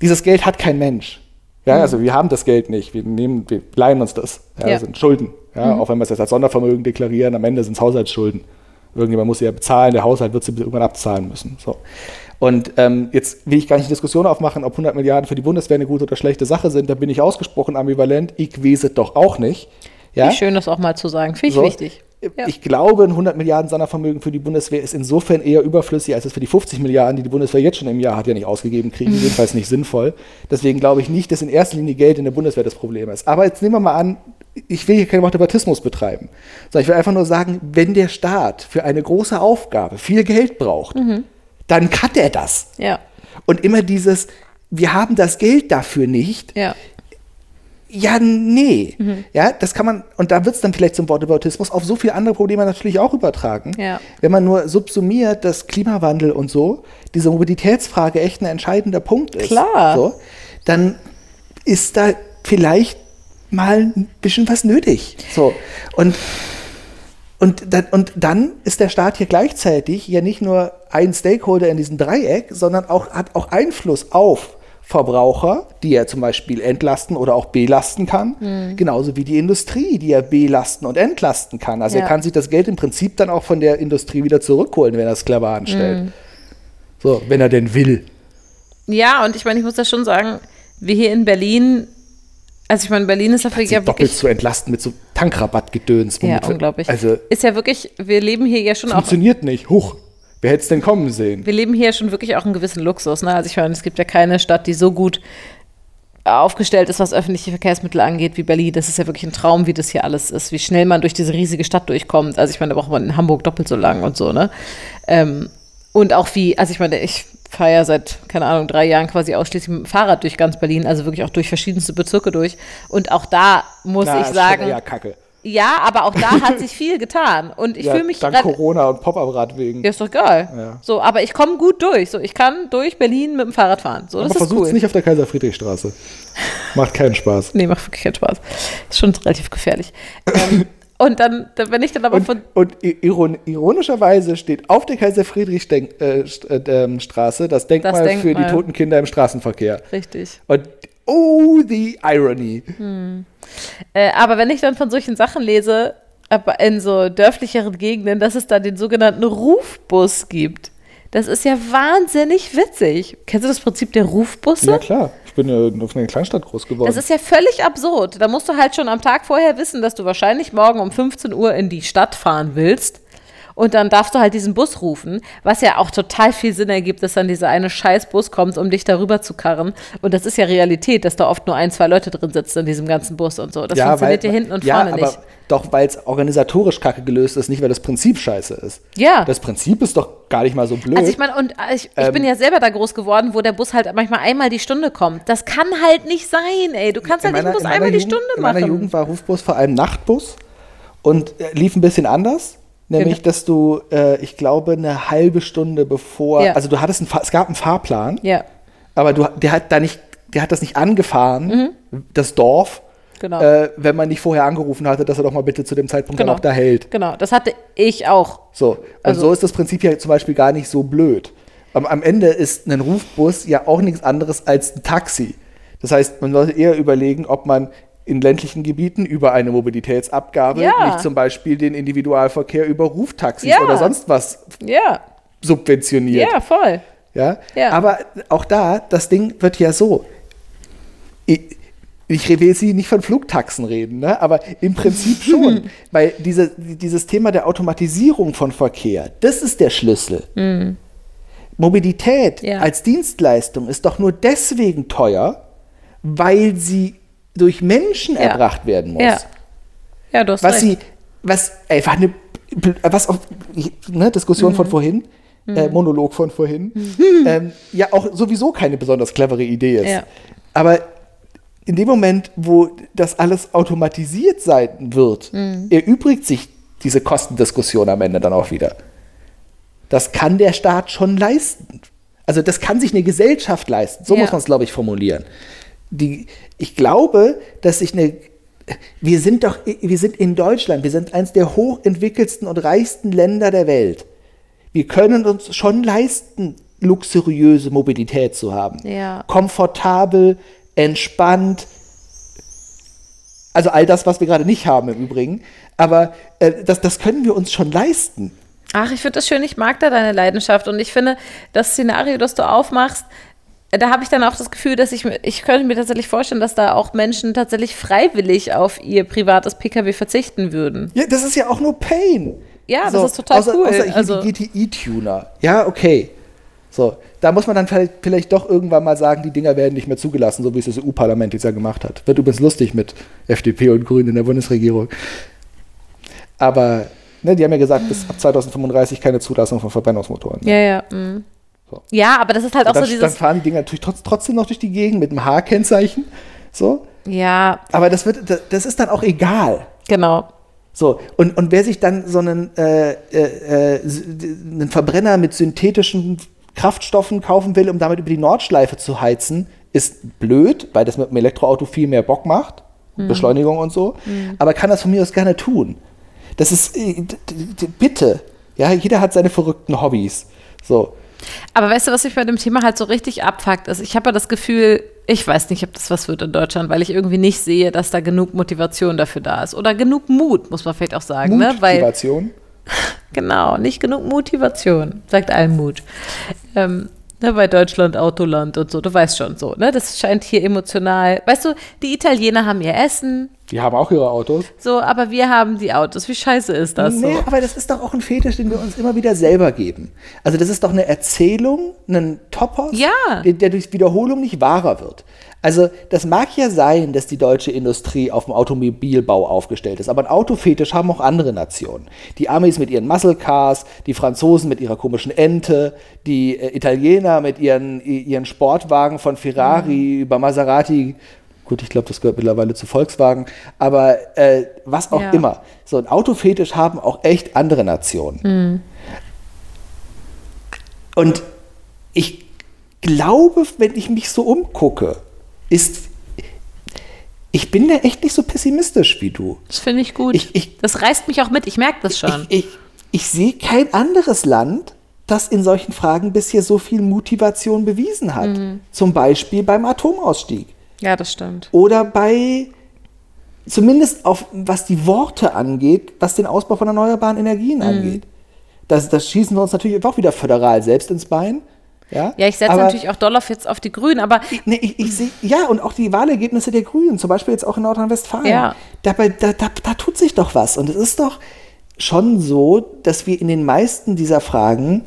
dieses Geld hat kein Mensch. Ja, also wir haben das Geld nicht. Wir nehmen, wir leihen uns das. Ja, Ja. Das sind Schulden. Ja, Auch wenn wir es jetzt als Sondervermögen deklarieren, am Ende sind es Haushaltsschulden. Irgendjemand muss sie ja bezahlen, der Haushalt wird sie irgendwann abzahlen müssen. So. Und ähm, jetzt will ich gar nicht die Diskussion aufmachen, ob 100 Milliarden für die Bundeswehr eine gute oder schlechte Sache sind. Da bin ich ausgesprochen ambivalent. Ich weiß es doch auch nicht. Ja? Wie schön, das auch mal zu sagen. Finde ich So. wichtig. Ja. Ich glaube, ein 100 Milliarden Sondervermögen für die Bundeswehr ist insofern eher überflüssig, als es für die 50 Milliarden, die die Bundeswehr jetzt schon im Jahr hat, ja nicht ausgegeben kriegen, Mhm. jedenfalls nicht sinnvoll. Deswegen glaube ich nicht, dass in erster Linie Geld in der Bundeswehr das Problem ist. Aber jetzt nehmen wir mal an, ich will hier keinen Whataboutismus betreiben, sondern ich will einfach nur sagen, wenn der Staat für eine große Aufgabe viel Geld braucht, Mhm. dann kann er das. Ja, Und immer dieses, wir haben das Geld dafür nicht, ja. Ja, nee. Mhm. Ja, das kann man, und da wird es dann vielleicht zum Wortebautismus auf so viele andere Probleme natürlich auch übertragen. Ja. Wenn man nur subsumiert, dass Klimawandel und so, diese Mobilitätsfrage echt ein entscheidender Punkt ist. Klar. So, dann ist da vielleicht mal ein bisschen was nötig. So. Und, und, dann, und dann ist der Staat hier gleichzeitig ja nicht nur ein Stakeholder in diesem Dreieck, sondern auch, hat auch Einfluss auf Verbraucher, die er zum Beispiel entlasten oder auch belasten kann, Mhm. genauso wie die Industrie, die er belasten und entlasten kann. Also Ja. er kann sich das Geld im Prinzip dann auch von der Industrie wieder zurückholen, wenn er Sklave anstellt. Mhm. So, wenn er denn will. Ja, und ich meine, ich muss das schon sagen, wir hier in Berlin, also ich meine, Berlin ist dafür ja doppelt wirklich. zu entlasten mit so Tankrabattgedöns. Ja, unglaublich. Also ist ja wirklich, wir leben hier ja schon auch funktioniert nicht. Huch, wer hätte es denn kommen sehen? wir leben hier schon wirklich auch einen gewissen Luxus. Ne? Also ich meine, es gibt ja keine Stadt, die so gut aufgestellt ist, was öffentliche Verkehrsmittel angeht, wie Berlin. Das ist ja wirklich ein Traum, wie das hier alles ist, wie schnell man durch diese riesige Stadt durchkommt. Also ich meine, da braucht man in Hamburg doppelt so lang und so, ne? Ähm, und auch wie, also ich meine, ich fahre ja seit, keine Ahnung, drei Jahren quasi ausschließlich mit dem Fahrrad durch ganz Berlin, also wirklich auch durch verschiedenste Bezirke durch. Und auch da muss Na, ich sagen, eher Kacke. Ja, aber auch da hat sich (laughs) viel getan. Und ich ja, fühle mich dank Corona und Pop-Up-Rad wegen. ja, ist doch geil. Ja. So, aber ich komme gut durch. So, ich kann durch Berlin mit dem Fahrrad fahren. So, Aber das ist versucht's cool. nicht auf der Kaiser-Friedrich-Straße. Macht keinen Spaß. Nee, macht wirklich keinen Spaß. Ist schon relativ gefährlich. ähm, (laughs) und dann, wenn ich dann aber Und, von. und iron ironischerweise steht auf der Kaiser-Friedrich-Straße das Denkmal Das für Denkmal. die toten Kinder im Straßenverkehr. Richtig. Und oh, the irony. Äh, aber wenn ich dann von solchen Sachen lese, aber in so dörflicheren Gegenden, dass es da den sogenannten Rufbus gibt. Das ist ja wahnsinnig witzig. Kennst du das Prinzip der Rufbusse? Ja, klar. Ich bin ja auf einer Kleinstadt groß geworden. Das ist ja völlig absurd. Da musst du halt schon am Tag vorher wissen, dass du wahrscheinlich morgen um 15 Uhr in die Stadt fahren willst. Und dann darfst du halt diesen Bus rufen, was ja auch total viel Sinn ergibt, dass dann dieser eine Scheißbus kommt, um dich darüber zu karren. Und das ist ja Realität, dass da oft nur ein, zwei Leute drin sitzen in diesem ganzen Bus und so. Das funktioniert ja hinten und ja, vorne aber nicht. Doch, weil es organisatorisch kacke gelöst ist, nicht weil das Prinzip scheiße ist. Ja. Das Prinzip ist doch gar nicht mal so blöd. Also ich meine, und ich, ich Ähm, bin ja selber da groß geworden, wo der Bus halt manchmal einmal die Stunde kommt. Das kann halt nicht sein, ey. Du kannst halt nicht einen Bus in einmal die Jugend, Stunde in machen. meiner Jugend war Rufbus vor allem Nachtbus und äh, lief ein bisschen anders. Nämlich, Genau. dass du, äh, ich glaube, eine halbe Stunde bevor, Ja. also du hattest einen, es gab einen Fahrplan, ja, aber du, der hat da nicht, der hat das nicht angefahren, das Dorf, Mhm. genau. äh, wenn man nicht vorher angerufen hatte, dass er doch mal bitte zu dem Zeitpunkt Genau. dann auch da hält. Genau, das hatte ich auch. So. Und Also- so ist das Prinzip ja zum Beispiel gar nicht so blöd. Am, am Ende ist ein Rufbus ja auch nichts anderes als ein Taxi. Das heißt, man sollte eher überlegen, ob man in ländlichen Gebieten über eine Mobilitätsabgabe Ja. nicht zum Beispiel den Individualverkehr über Ruftaxis Ja. oder sonst was Ja, subventioniert. ja, voll. Ja? Ja. Aber auch da, das Ding wird ja so. Ich, ich will hier nicht von Flugtaxen reden, ne? aber im Prinzip (laughs) schon. weil diese, dieses Thema der Automatisierung von Verkehr, das ist der Schlüssel. Mobilität Mhm. Ja. als Dienstleistung ist doch nur deswegen teuer, weil sie durch Menschen Ja. erbracht werden muss Ja. Ja, du hast was recht. sie, was einfach eine, was auf, ne, Diskussion Mhm. von vorhin, äh, Monolog von vorhin, ähm, ja auch sowieso keine besonders clevere Idee ist. Ja. Aber in dem Moment, wo das alles automatisiert sein wird, Mhm. erübrigt sich diese Kostendiskussion am Ende dann auch wieder. Das kann der Staat schon leisten. Also das kann sich eine Gesellschaft leisten. So Ja. muss man es, glaube ich, formulieren. Die, ich glaube, dass sich eine wir sind doch, wir sind in Deutschland, wir sind eines der hochentwickelsten und reichsten Länder der Welt. Wir können uns schon leisten, luxuriöse Mobilität zu haben. Ja. Komfortabel, entspannt. Also all das, was wir gerade nicht haben im Übrigen. Aber äh, das, das können wir uns schon leisten. Ach, ich finde das schön, ich mag da deine Leidenschaft und ich finde, das Szenario, das du aufmachst, da habe ich dann auch das Gefühl, dass ich, ich könnte mir tatsächlich vorstellen, dass da auch Menschen tatsächlich freiwillig auf ihr privates Pkw verzichten würden. Ja, das ist ja auch nur Pain. Ja, das ist total außer, cool. Außer Also- die GTI-Tuner. Ja, okay. So, da muss man dann vielleicht, vielleicht doch irgendwann mal sagen, die Dinger werden nicht mehr zugelassen, so wie es das EU-Parlament jetzt ja gemacht hat. Wird übrigens lustig mit FDP und Grünen in der Bundesregierung. Aber ne, die haben ja gesagt, bis ab 2035 keine Zulassung von Verbrennungsmotoren. Ja, ja. mm. So. Ja, aber das ist halt auch dann, so dann dieses. fahren die Dinger natürlich trotz, trotzdem noch durch die Gegend mit einem H-Kennzeichen. So. Ja, Aber das, wird, das, das ist dann auch egal. genau. So, und, und wer sich dann so einen, äh, äh, äh, einen Verbrenner mit synthetischen Kraftstoffen kaufen will, um damit über die Nordschleife zu heizen, ist blöd, weil das mit dem Elektroauto viel mehr Bock macht. Beschleunigung und so. Aber kann das von mir aus gerne tun. Das ist, äh, bitte. Ja, jeder hat seine verrückten Hobbys. So. Aber weißt du, was mich bei dem Thema halt so richtig abfuckt ist? Ich habe ja das Gefühl, ich weiß nicht, ob das was wird in Deutschland, weil ich irgendwie nicht sehe, dass da genug Motivation dafür da ist. Oder genug Mut, muss man vielleicht auch sagen. Ne? Weil, Motivation. (laughs) genau, nicht genug Motivation, sagt Almut. Ähm, ne, bei Deutschland Autoland und so, du weißt schon so, ne? Das scheint hier emotional. Weißt du, die Italiener haben ihr Essen, Die haben auch ihre Autos. so, aber wir haben die Autos. Wie scheiße ist das Nee, so? aber das ist doch auch ein Fetisch, den wir uns immer wieder selber geben. Also das ist doch eine Erzählung, ein Topos, Ja. der, der durch Wiederholung nicht wahrer wird. Also das mag ja sein, dass die deutsche Industrie auf dem Automobilbau aufgestellt ist, aber ein Autofetisch haben auch andere Nationen. Die Amis mit ihren Muscle Cars, die Franzosen mit ihrer komischen Ente, die äh, Italiener mit ihren, ihren Sportwagen von Ferrari über Maserati. Gut, ich glaube, das gehört mittlerweile zu Volkswagen, aber äh, was auch Ja. immer. So ein Autofetisch haben auch echt andere Nationen. Und ich glaube, wenn ich mich so umgucke, ist. Ich bin da echt nicht so pessimistisch wie du. Das finde ich gut. Ich- ich- das reißt mich auch mit, ich merke das schon. Ich, ich, sehe kein anderes Land, das in solchen Fragen bisher so viel Motivation bewiesen hat. Mhm. Zum Beispiel beim Atomausstieg. ja, das stimmt. Oder bei, zumindest auf, was die Worte angeht, was den Ausbau von erneuerbaren Mhm. Energien angeht. Das, das schießen wir uns natürlich auch wieder föderal selbst ins Bein. Ja, Ja, ich setze natürlich auch doll auf jetzt auf die Grünen, aber Nee, ich, ich sehe, ja, und auch die Wahlergebnisse der Grünen, zum Beispiel jetzt auch in Nordrhein-Westfalen. Ja. Dabei, da, da, da tut sich doch was. Und es ist doch schon so, dass wir in den meisten dieser Fragen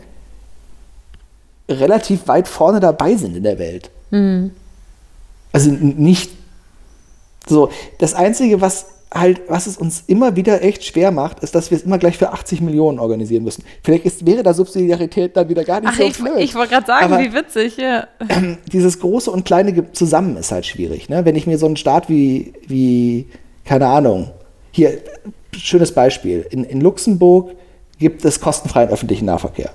relativ weit vorne dabei sind in der Welt. Hm. Also nicht so. Das Einzige, was halt, was es uns immer wieder echt schwer macht, ist, dass wir es immer gleich für 80 Millionen organisieren müssen. Vielleicht ist, wäre da Subsidiarität dann wieder gar nicht ach, so ich, blöd. ich wollte gerade sagen, Aber- wie witzig, ja. dieses große und kleine zusammen ist halt schwierig. Ne? Wenn ich mir so einen Staat wie, wie, keine Ahnung, hier, schönes Beispiel, in, in Luxemburg gibt es kostenfreien öffentlichen Nahverkehr.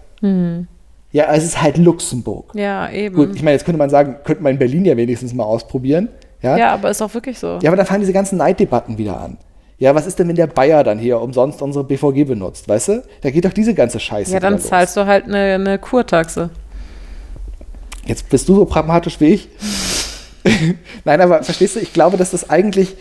Ja, es ist halt Luxemburg. Ja, eben. Gut, ich meine, jetzt könnte man sagen, könnte man in Berlin ja wenigstens mal ausprobieren. Ja, ja, aber ist auch wirklich so. ja aber dann fangen diese ganzen Neiddebatten wieder an. Ja, was ist denn, wenn der Bayer dann hier umsonst unsere BVG benutzt, weißt du? Da geht doch diese ganze Scheiße Ja, dann zahlst du halt eine, eine Kurtaxe. Jetzt bist du so pragmatisch wie ich. (laughs) Nein, aber verstehst du, ich glaube, dass das eigentlich.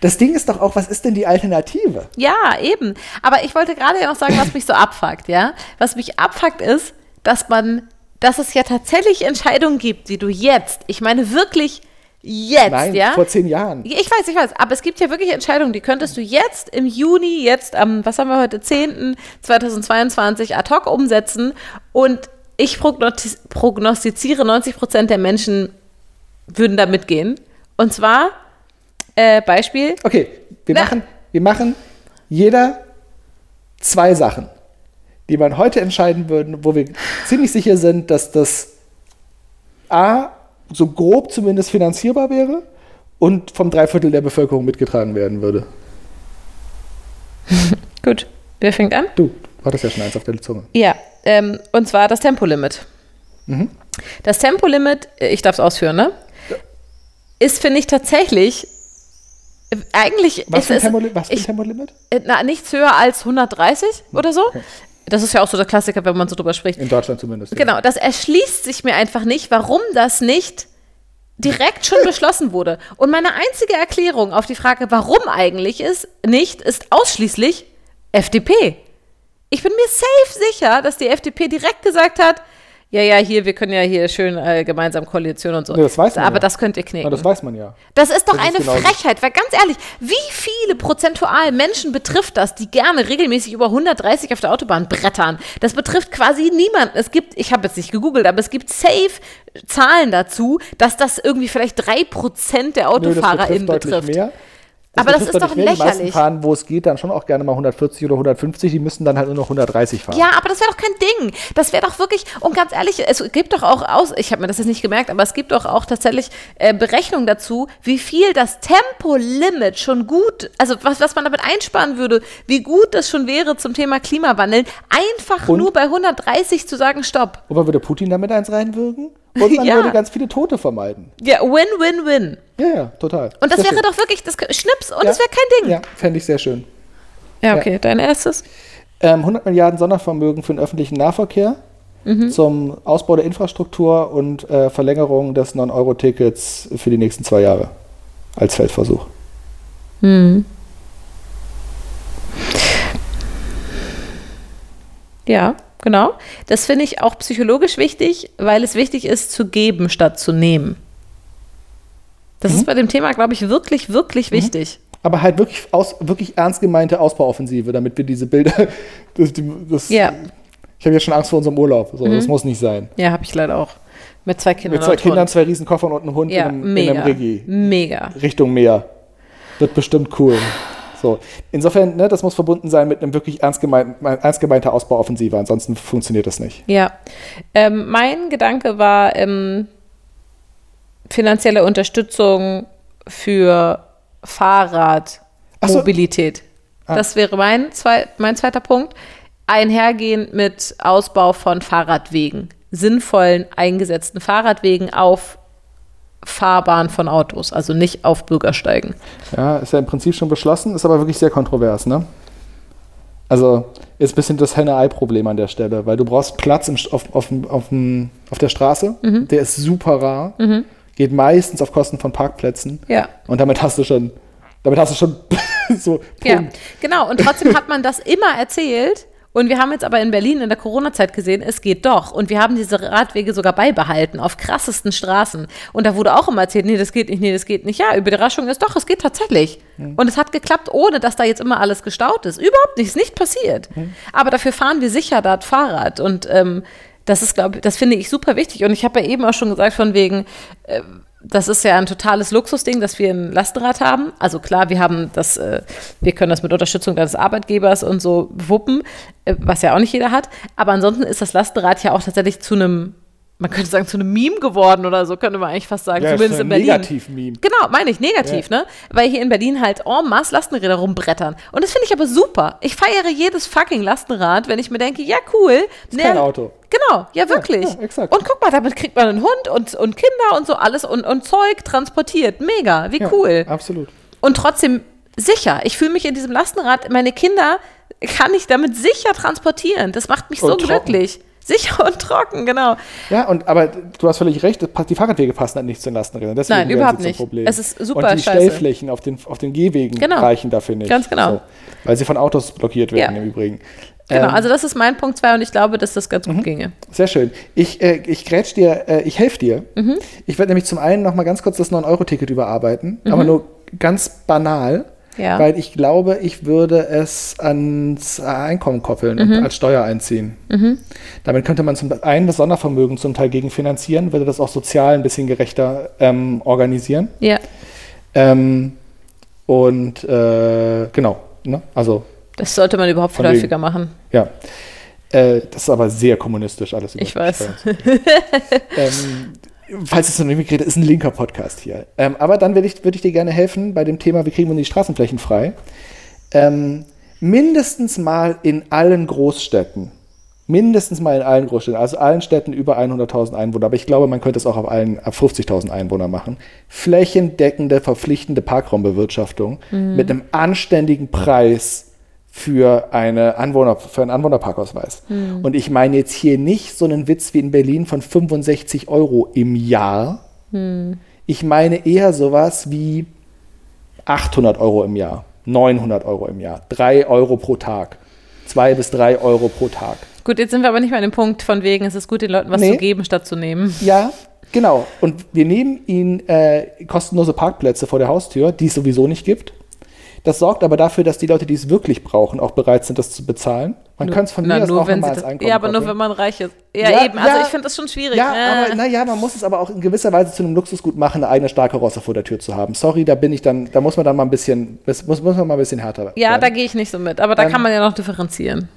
Das Ding ist doch auch, was ist denn die Alternative? Ja, eben. Aber ich wollte gerade noch sagen, was mich so abfuckt, ja. Was mich abfuckt ist, dass man, dass es ja tatsächlich Entscheidungen gibt, die du jetzt, ich meine wirklich jetzt, Nein, ja. vor zehn Jahren. Ja, Ich weiß, ich weiß, aber es gibt ja wirklich Entscheidungen, die könntest du jetzt im Juni, jetzt am, was haben wir heute, 10. 2022 ad hoc umsetzen und ich prognosti- prognostiziere, 90 Prozent der Menschen würden da mitgehen. Und zwar, äh, Beispiel, Okay, wir Na. machen, wir machen jeder zwei Sachen, die man heute entscheiden würden, wo wir ziemlich sicher sind, dass das A, so grob zumindest finanzierbar wäre und vom Dreiviertel der Bevölkerung mitgetragen werden würde. (laughs) gut, wer fängt an? Du, du hattest ja schon eins auf der Zunge. Ja, ähm, und zwar das Tempolimit. Das Tempolimit, äh, ich darf es ausführen, ne? Ist, finde ich, tatsächlich äh, eigentlich Was ist für ein, Tempolimit? Was für ein ich- Tempolimit? äh, na, nichts höher als 130 oder so. Das ist ja auch so der Klassiker, wenn man so drüber spricht. In Deutschland zumindest. ja. Genau, das erschließt sich mir einfach nicht, warum das nicht direkt schon beschlossen wurde. Und meine einzige Erklärung auf die Frage, warum eigentlich ist, nicht, ist ausschließlich FDP. Ich bin mir safe sicher, dass die FDP direkt gesagt hat, ja, ja, hier, wir können ja hier schön äh, gemeinsam Koalition und so. Nee, das weiß man Aber ja. das könnt ihr knicken. das weiß man ja. Das ist doch Das ist eine genauso. Frechheit, weil ganz ehrlich, wie viele prozentual Menschen betrifft das, die gerne regelmäßig über 130 auf der Autobahn brettern? Das betrifft quasi niemanden. Es gibt, ich habe jetzt nicht gegoogelt, aber es gibt safe Zahlen dazu, dass das irgendwie vielleicht 3% der Nö, das AutofahrerInnen betrifft. mehr. Aber das ist doch mehr. Die meisten lächerlich. fahren, wo es geht, dann schon auch gerne mal 140 oder 150. Die müssen dann halt nur noch 130 fahren. Ja, aber das wäre doch kein Ding. Das wäre doch wirklich, und ganz ehrlich, es gibt doch auch aus, ich habe mir das jetzt nicht gemerkt, aber es gibt doch auch tatsächlich äh, Berechnungen dazu, wie viel das Tempolimit schon gut, also was, was man damit einsparen würde, wie gut das schon wäre zum Thema Klimawandel, einfach Und? nur bei 130 zu sagen, stopp. Und man würde Putin damit eins reinwirken und man (laughs) Ja. würde ganz viele Tote vermeiden. Ja, win, win, win. Ja, ja, total. Und das Sehr wäre schön. doch wirklich, das Schnips und Ja. das wäre kein Ding. Ja, fände ich sehr schön. Ja, okay, dein erstes. Ähm, 100 Milliarden Sondervermögen für den öffentlichen Nahverkehr Mhm. zum Ausbau der Infrastruktur und äh, Verlängerung des 9-Euro-Tickets für die nächsten zwei Jahre als Feldversuch. Ja, genau. Das finde ich auch psychologisch wichtig, weil es wichtig ist, zu geben statt zu nehmen. Das Mhm. ist bei dem Thema, glaube ich, wirklich, wirklich wichtig. Aber halt wirklich, aus, wirklich ernst gemeinte Ausbauoffensive, damit wir diese Bilder. (laughs) Das, das, Ja. Mhm. Ich habe jetzt schon Angst vor unserem Urlaub. So, Das muss nicht sein. Ja, habe ich leider auch. Mit zwei Kindern. Mit zwei Kindern, Hund. zwei Riesenkoffern und einem Hund Ja, in, einem, in mega. einem Riggi. Mega. Richtung Meer. Wird bestimmt cool. So. Insofern, ne, das muss verbunden sein mit einem wirklich ernst, gemein, ernst gemeinter Ausbauoffensive. Ansonsten funktioniert das nicht. Ja. Ähm, mein Gedanke war ähm, finanzielle Unterstützung für Ach so. Fahrradmobilität. Ah. Das wäre mein, zwei, mein zweiter Punkt. Einhergehend mit Ausbau von Fahrradwegen. Sinnvollen eingesetzten Fahrradwegen auf Fahrbahn von Autos, also nicht auf Bürgersteigen. Ja, ist ja im Prinzip schon beschlossen, ist aber wirklich sehr kontrovers, ne? Also ist ein bisschen das Henne-Ei-Problem an der Stelle, weil du brauchst Platz im, auf, auf, auf, auf der Straße, Mhm. der ist super rar, geht meistens auf Kosten von Parkplätzen Ja. und damit hast du schon, damit hast du schon (laughs) so Ja, Punkt. genau. Und trotzdem hat man das immer erzählt. Und wir haben jetzt aber in Berlin in der Corona-Zeit gesehen, es geht doch. Und wir haben diese Radwege sogar beibehalten auf krassesten Straßen. Und da wurde auch immer erzählt, nee, das geht nicht, nee, das geht nicht. Ja, Überraschung ist doch, es geht tatsächlich. Und es hat geklappt, ohne dass da jetzt immer alles gestaut ist. Überhaupt nicht, ist nicht passiert. Aber dafür fahren wir sicher dort Fahrrad. Und ähm, das ist, glaube das finde ich super wichtig. Und ich habe ja eben auch schon gesagt, von wegen, äh, das ist ja ein totales Luxusding, dass wir ein Lastenrad haben. Also klar, wir haben das, äh, wir können das mit Unterstützung des Arbeitgebers und so wuppen, äh, was ja auch nicht jeder hat. Aber ansonsten ist das Lastenrad ja auch tatsächlich zu einem, man könnte sagen, zu einem Meme geworden oder so, könnte man eigentlich fast sagen, Ja, zumindest ein in Berlin. Negativ-Meme. Genau, meine ich, negativ, ne? Weil hier in Berlin halt en masse Lastenräder rumbrettern. Und das finde ich aber super. Ich feiere jedes fucking Lastenrad, wenn ich mir denke, ja, cool. Ist kein Auto. Genau, ja, wirklich. ja, exakt. Und guck mal, damit kriegt man einen Hund und, und Kinder und so alles und, und Zeug transportiert. Mega, wie Ja, cool. Absolut. Und trotzdem sicher. Ich fühle mich in diesem Lastenrad, meine Kinder kann ich damit sicher transportieren. Das macht mich so Und trocken. glücklich. Sicher (laughs) und trocken, genau. Ja, und aber du hast völlig recht, die Fahrradwege passen halt nicht zu den Lastenrädern. Deswegen Nein, überhaupt nicht. Problem. Es ist super Und die scheiße. Stellflächen auf den, auf den Gehwegen Genau. reichen dafür nicht. Ganz genau. So, weil sie von Autos blockiert werden Ja. im Übrigen. Genau, Ähm, also das ist mein Punkt 2 und ich glaube, dass das ganz Mhm. gut ginge. Sehr schön. Ich, äh, ich grätsch dir, äh, ich helfe dir. Mhm. Ich werde nämlich zum einen noch mal ganz kurz das 9-Euro-Ticket überarbeiten, aber nur ganz banal, Mhm. Ja. weil ich glaube, ich würde es ans Einkommen koppeln Mhm. und als Steuer einziehen. Damit könnte man zum einen das Sondervermögen zum Teil gegenfinanzieren, würde das auch sozial ein bisschen gerechter ähm, organisieren. Ja, Ähm, und äh, genau, ne? also das sollte man überhaupt häufiger machen. ja. Äh, das ist aber sehr kommunistisch alles. Ich weiß. (laughs) ähm, falls es noch nicht mitgekriegt ist ein linker Podcast hier. Ähm, aber dann würde ich, würd ich dir gerne helfen bei dem Thema, wie kriegen wir die Straßenflächen frei. Ähm, mindestens mal in allen Großstädten. Mindestens mal in allen Großstädten, also allen Städten über 100.000 Einwohner, aber ich glaube, man könnte es auch auf allen ab 50.000 Einwohner machen. Flächendeckende, verpflichtende Parkraumbewirtschaftung mit einem anständigen Preis für, eine Anwohner, für einen Anwohnerparkausweis. Und ich meine jetzt hier nicht so einen Witz wie in Berlin von 65 Euro im Jahr. Ich meine eher sowas wie 800 Euro im Jahr, 900 Euro im Jahr, 3 Euro pro Tag, 2 bis 3 Euro pro Tag. Gut, jetzt sind wir aber nicht mehr an dem Punkt von wegen, es ist gut, den Leuten was Nee. zu geben, statt zu nehmen. Ja, genau. Und wir nehmen ihnen äh, kostenlose Parkplätze vor der Haustür, die es sowieso nicht gibt. Das sorgt aber dafür, dass die Leute, die es wirklich brauchen, auch bereit sind, das zu bezahlen. Man kann es von Na, mir aus nur auch wenn als Einkommen Ja, aber nur wenn man reich ist. Ja, Ja, eben. Also ja. ich finde das schon schwierig. Ja, Äh, aber naja, man muss es aber auch in gewisser Weise zu einem Luxusgut machen, eine eigene starke Rosse vor der Tür zu haben. Sorry, da bin ich dann, da muss man dann mal ein bisschen, das muss, muss man mal ein bisschen härter ja, da werden. gehe ich nicht so mit. Aber da Ähm, kann man ja noch differenzieren.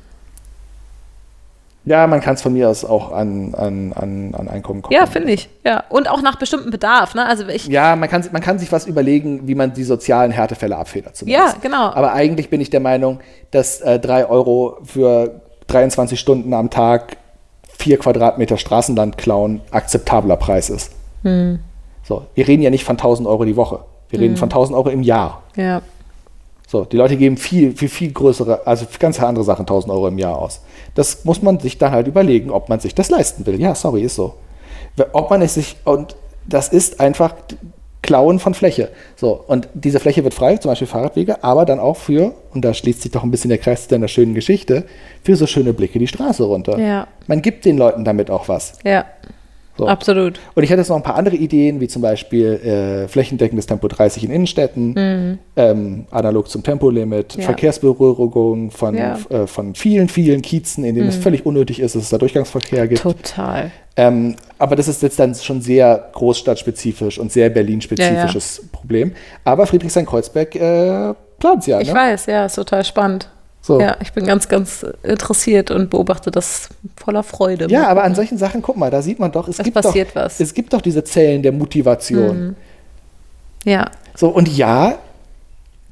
Ja, man kann es von mir aus auch an, an, an, an Einkommen koppeln. Ja, finde ich. Ja. Und auch nach bestimmtem Bedarf. Ne? Also ich, Ja, man kann, man kann sich was überlegen, wie man die sozialen Härtefälle abfedert. Ja, zumindest. genau. Aber eigentlich bin ich der Meinung, dass äh, 3 Euro für 23 Stunden am Tag 4 Quadratmeter Straßenland klauen akzeptabler Preis ist. Hm. So, wir reden ja nicht von 1000 Euro die Woche. Wir reden von 1000 Euro im Jahr. ja. So, die Leute geben viel, viel, viel größere, also für ganz andere Sachen 1000 Euro im Jahr aus. Das muss man sich dann halt überlegen, ob man sich das leisten will. Ja, sorry, ist so. Ob man es sich, und das ist einfach Klauen von Fläche. So, und diese Fläche wird frei, zum Beispiel Fahrradwege, aber dann auch für, und da schließt sich doch ein bisschen der Kreis zu deiner schönen Geschichte, für so schöne Blicke die Straße runter. Ja. Man gibt den Leuten damit auch was. Ja. So. Absolut. Und ich hätte jetzt noch ein paar andere Ideen, wie zum Beispiel äh, flächendeckendes Tempo 30 in Innenstädten, ähm, analog zum Tempolimit, Mhm. Ja. Verkehrsberührung von, Ja. Mhm. äh, von vielen, vielen Kiezen, in denen es völlig unnötig ist, dass es da Durchgangsverkehr gibt. Total. Ähm, aber das ist jetzt dann schon sehr großstadtspezifisch und sehr Berlin-spezifisches Problem. Aber Friedrichshain-Kreuzberg äh, plant ja. Ich ne? weiß, ja, ist total spannend. So. Ja, ich bin ganz, ganz interessiert und beobachte das voller Freude. Ja, aber an solchen Sachen, guck mal, da sieht man doch, es, Es gibt, passiert doch, was. es gibt doch diese Zellen der Motivation. Ja, So, und ja,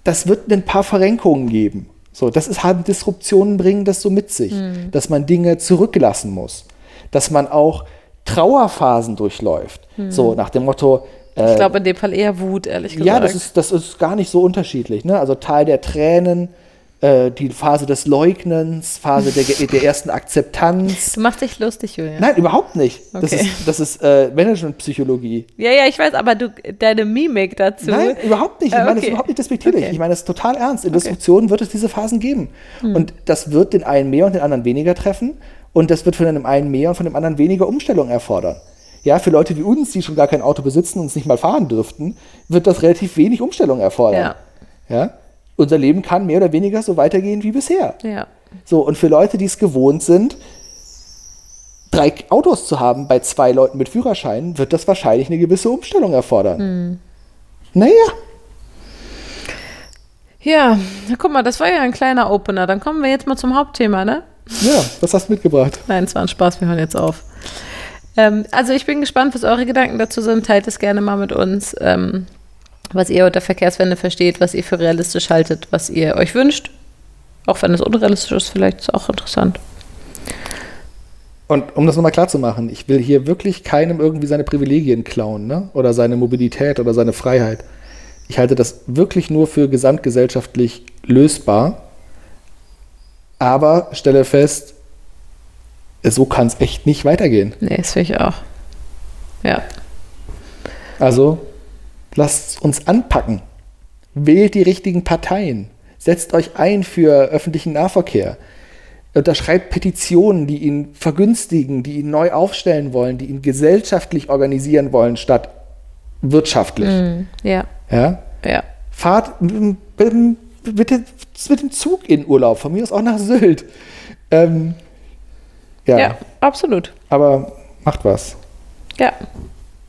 das wird ein paar Verrenkungen geben. So, das ist halt Disruptionen bringen das so mit sich, Hm. dass man Dinge zurücklassen muss, dass man auch Trauerphasen durchläuft. So, nach dem Motto, Hm. ich glaube in dem Fall eher Wut, ehrlich gesagt. ja, das ist, das ist gar nicht so unterschiedlich. Ne? Also Teil der Tränen, äh, die Phase des Leugnens, Phase der, der ersten Akzeptanz. Du machst dich lustig, Julian. Nein, überhaupt nicht. Das Okay. ist, das ist äh, Managementpsychologie. Ja, ja, ich weiß, aber du, deine Mimik dazu. Nein, überhaupt nicht. Ich Äh, meine das okay. überhaupt nicht despektierlich. Okay. Ich meine das total ernst. In Disruptionen wird es diese Phasen geben. Und das wird den einen mehr und den anderen weniger treffen. Und das wird von dem einen mehr und von dem anderen weniger Umstellung erfordern. Ja, für Leute wie uns, die schon gar kein Auto besitzen und es nicht mal fahren dürften, wird das relativ wenig Umstellung erfordern. Ja. Unser Leben kann mehr oder weniger so weitergehen wie bisher. Ja. So, und für Leute, die es gewohnt sind, drei Autos zu haben bei zwei Leuten mit Führerschein, wird das wahrscheinlich eine gewisse Umstellung erfordern. Naja. Ja, guck mal, das war ja ein kleiner Opener. Dann kommen wir jetzt mal zum Hauptthema, ne? Ja, was hast du mitgebracht? Nein, es war ein Spaß, wir hören jetzt auf. Ähm, also ich bin gespannt, was eure Gedanken dazu sind. Teilt es gerne mal mit uns, ähm, was ihr unter Verkehrswende versteht, was ihr für realistisch haltet, was ihr euch wünscht. Auch wenn es unrealistisch ist, vielleicht ist es auch interessant. Und um das nochmal klar zu machen, ich will hier wirklich keinem irgendwie seine Privilegien klauen, ne? Oder seine Mobilität oder seine Freiheit. Ich halte das wirklich nur für gesamtgesellschaftlich lösbar. Aber stelle fest, so kann es echt nicht weitergehen. Nee, das finde ich auch. Ja. Also lasst uns anpacken. Wählt die richtigen Parteien. Setzt euch ein für öffentlichen Nahverkehr. Unterschreibt Petitionen, die ihn vergünstigen, die ihn neu aufstellen wollen, die ihn gesellschaftlich organisieren wollen, statt wirtschaftlich. Mhm. Ja. Ja? Ja. Fahrt dem- mit dem Zug in Urlaub, von mir aus auch nach Sylt. Ähm, ja, Ja, absolut. aber macht was. Ja.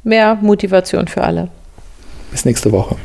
Mehr Motivation für alle. Bis nächste Woche.